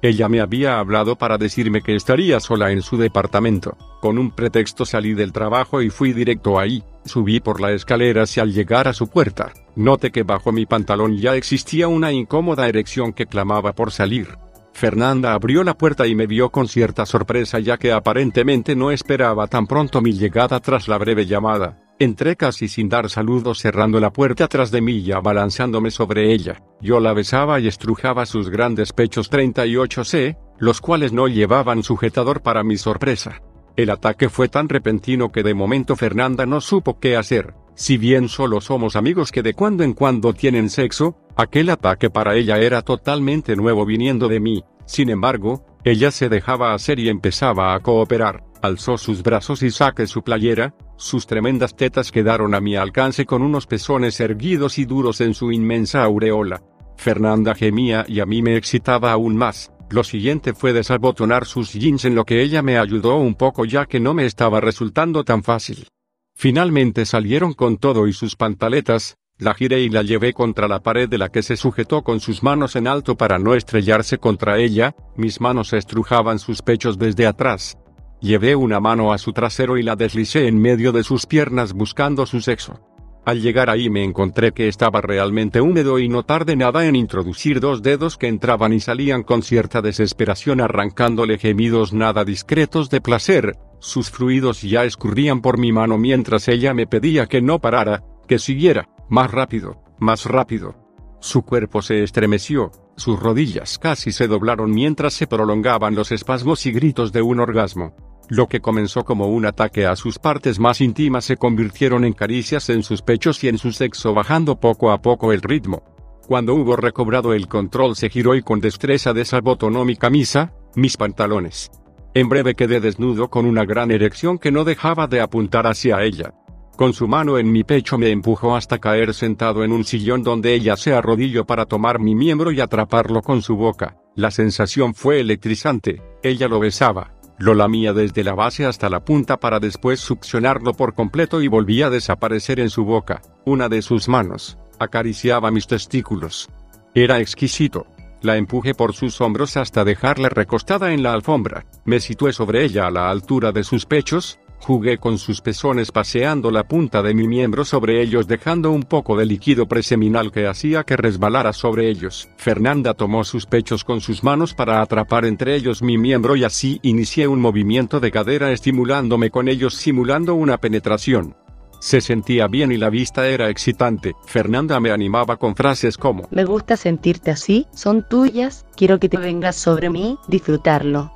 ella me había hablado para decirme que estaría sola en su departamento. Con un pretexto salí del trabajo y fui directo ahí, subí por la escalera y al llegar a su puerta, noté que bajo mi pantalón ya existía una incómoda erección que clamaba por salir. Fernanda abrió la puerta y me vio con cierta sorpresa ya que aparentemente no esperaba tan pronto mi llegada tras la breve llamada. Entré casi sin dar saludos cerrando la puerta tras de mí y abalanzándome sobre ella. Yo la besaba y estrujaba sus grandes pechos 38C, los cuales no llevaban sujetador para mi sorpresa. El ataque fue tan repentino que de momento Fernanda no supo qué hacer. Si bien solo somos amigos que de cuando en cuando tienen sexo, aquel ataque para ella era totalmente nuevo viniendo de mí. Sin embargo, ella se dejaba hacer y empezaba a cooperar. Alzó sus brazos y saqué su playera, sus tremendas tetas quedaron a mi alcance con unos pezones erguidos y duros en su inmensa aureola. Fernanda gemía y a mí me excitaba aún más. Lo siguiente fue desabotonar sus jeans en lo que ella me ayudó un poco ya que no me estaba resultando tan fácil. Finalmente salieron con todo y sus pantaletas, la giré y la llevé contra la pared de la que se sujetó con sus manos en alto para no estrellarse contra ella, mis manos estrujaban sus pechos desde atrás. Llevé una mano a su trasero y la deslicé en medio de sus piernas buscando su sexo. Al llegar ahí me encontré que estaba realmente húmedo y no tardé nada en introducir dos dedos que entraban y salían con cierta desesperación arrancándole gemidos nada discretos de placer, sus fluidos ya escurrían por mi mano mientras ella me pedía que no parara, que siguiera, más rápido, más rápido. Su cuerpo se estremeció, sus rodillas casi se doblaron mientras se prolongaban los espasmos y gritos de un orgasmo. Lo que comenzó como un ataque a sus partes más íntimas se convirtieron en caricias en sus pechos y en su sexo bajando poco a poco el ritmo. Cuando hubo recobrado el control se giró y con destreza desabotonó mi camisa, mis pantalones. En breve quedé desnudo con una gran erección que no dejaba de apuntar hacia ella. Con su mano en mi pecho me empujó hasta caer sentado en un sillón donde ella se arrodilló para tomar mi miembro y atraparlo con su boca. La sensación fue electrizante, ella lo besaba, lo lamía desde la base hasta la punta para después succionarlo por completo y volvía a desaparecer en su boca. Una de sus manos acariciaba mis testículos. Era exquisito. La empujé por sus hombros hasta dejarla recostada en la alfombra. Me situé sobre ella a la altura de sus pechos, Jugué con sus pezones paseando la punta de mi miembro sobre ellos dejando un poco de líquido preseminal que hacía que resbalara sobre ellos. Fernanda tomó sus pechos con sus manos para atrapar entre ellos mi miembro y así inicié un movimiento de cadera estimulándome con ellos simulando una penetración. Se sentía bien y la vista era excitante. Fernanda me animaba con frases como Me gusta sentirte así, son tuyas, quiero que te vengas sobre mí, disfrutarlo.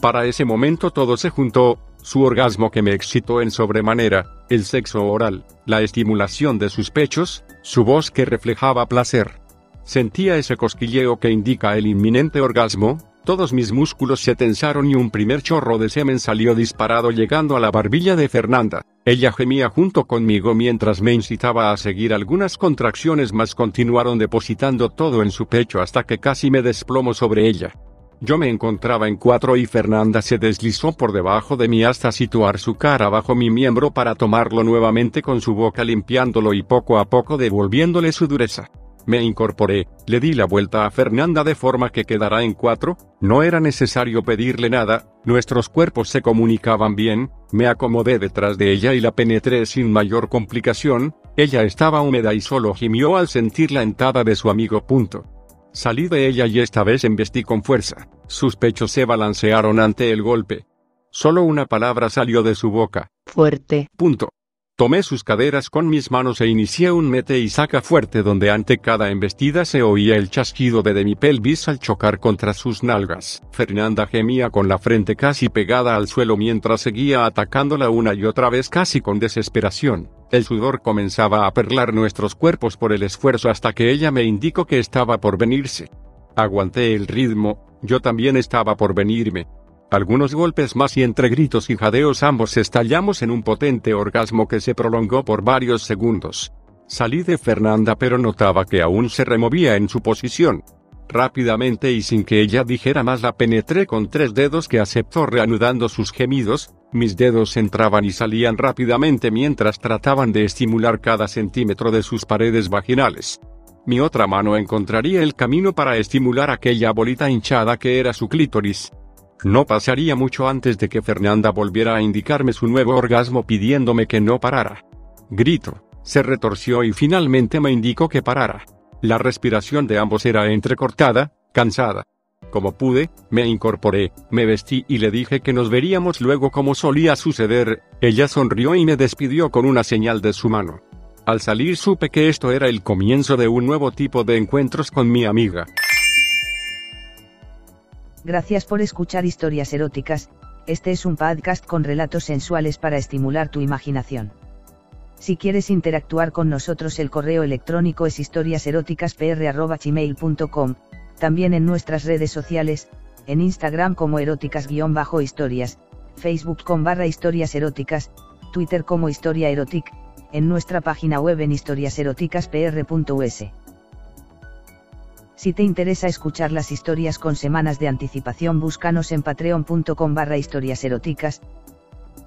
Para ese momento todo se juntó, su orgasmo que me excitó en sobremanera, el sexo oral, la estimulación de sus pechos, su voz que reflejaba placer. Sentía ese cosquilleo que indica el inminente orgasmo, todos mis músculos se tensaron y un primer chorro de semen salió disparado llegando a la barbilla de Fernanda. Ella gemía junto conmigo mientras me incitaba a seguir algunas contracciones más continuaron depositando todo en su pecho hasta que casi me desplomo sobre ella. Yo me encontraba en cuatro y Fernanda se deslizó por debajo de mí hasta situar su cara bajo mi miembro para tomarlo nuevamente con su boca limpiándolo y poco a poco devolviéndole su dureza. Me incorporé, le di la vuelta a Fernanda de forma que quedara en cuatro, no era necesario pedirle nada, nuestros cuerpos se comunicaban bien, me acomodé detrás de ella y la penetré sin mayor complicación, ella estaba húmeda y solo gimió al sentir la entrada de su amigo. Punto. Salí de ella y esta vez embestí con fuerza. Sus pechos se balancearon ante el golpe. Solo una palabra salió de su boca. Fuerte. Punto. Tomé sus caderas con mis manos e inicié un mete y saca fuerte donde ante cada embestida se oía el chasquido de, mi pelvis al chocar contra sus nalgas. Fernanda gemía con la frente casi pegada al suelo mientras seguía atacándola una y otra vez casi con desesperación. El sudor comenzaba a perlar nuestros cuerpos por el esfuerzo hasta que ella me indicó que estaba por venirse. Aguanté el ritmo, yo también estaba por venirme. Algunos golpes más y entre gritos y jadeos ambos estallamos en un potente orgasmo que se prolongó por varios segundos. Salí de Fernanda pero notaba que aún se removía en su posición. Rápidamente y sin que ella dijera más la penetré con tres dedos que aceptó reanudando sus gemidos, mis dedos entraban y salían rápidamente mientras trataban de estimular cada centímetro de sus paredes vaginales. Mi otra mano encontraría el camino para estimular aquella bolita hinchada que era su clítoris. No pasaría mucho antes de que Fernanda volviera a indicarme su nuevo orgasmo pidiéndome que no parara. Grito, se retorció y finalmente me indicó que parara. La respiración de ambos era entrecortada, cansada. Como pude, me incorporé, me vestí y le dije que nos veríamos luego como solía suceder, ella sonrió y me despidió con una señal de su mano. Al salir supe que esto era el comienzo de un nuevo tipo de encuentros con mi amiga. Gracias por escuchar historias eróticas, este es un podcast con relatos sensuales para estimular tu imaginación. Si quieres interactuar con nosotros el correo electrónico es historiaseroticaspr.gmail.com, también en nuestras redes sociales, en Instagram como eróticas-historias, Facebook con barra historias eróticas, Twitter como historia erotic, en nuestra página web en historiaseroticaspr.us. Si te interesa escuchar las historias con semanas de anticipación, búscanos en patreon.com barra historias eróticas.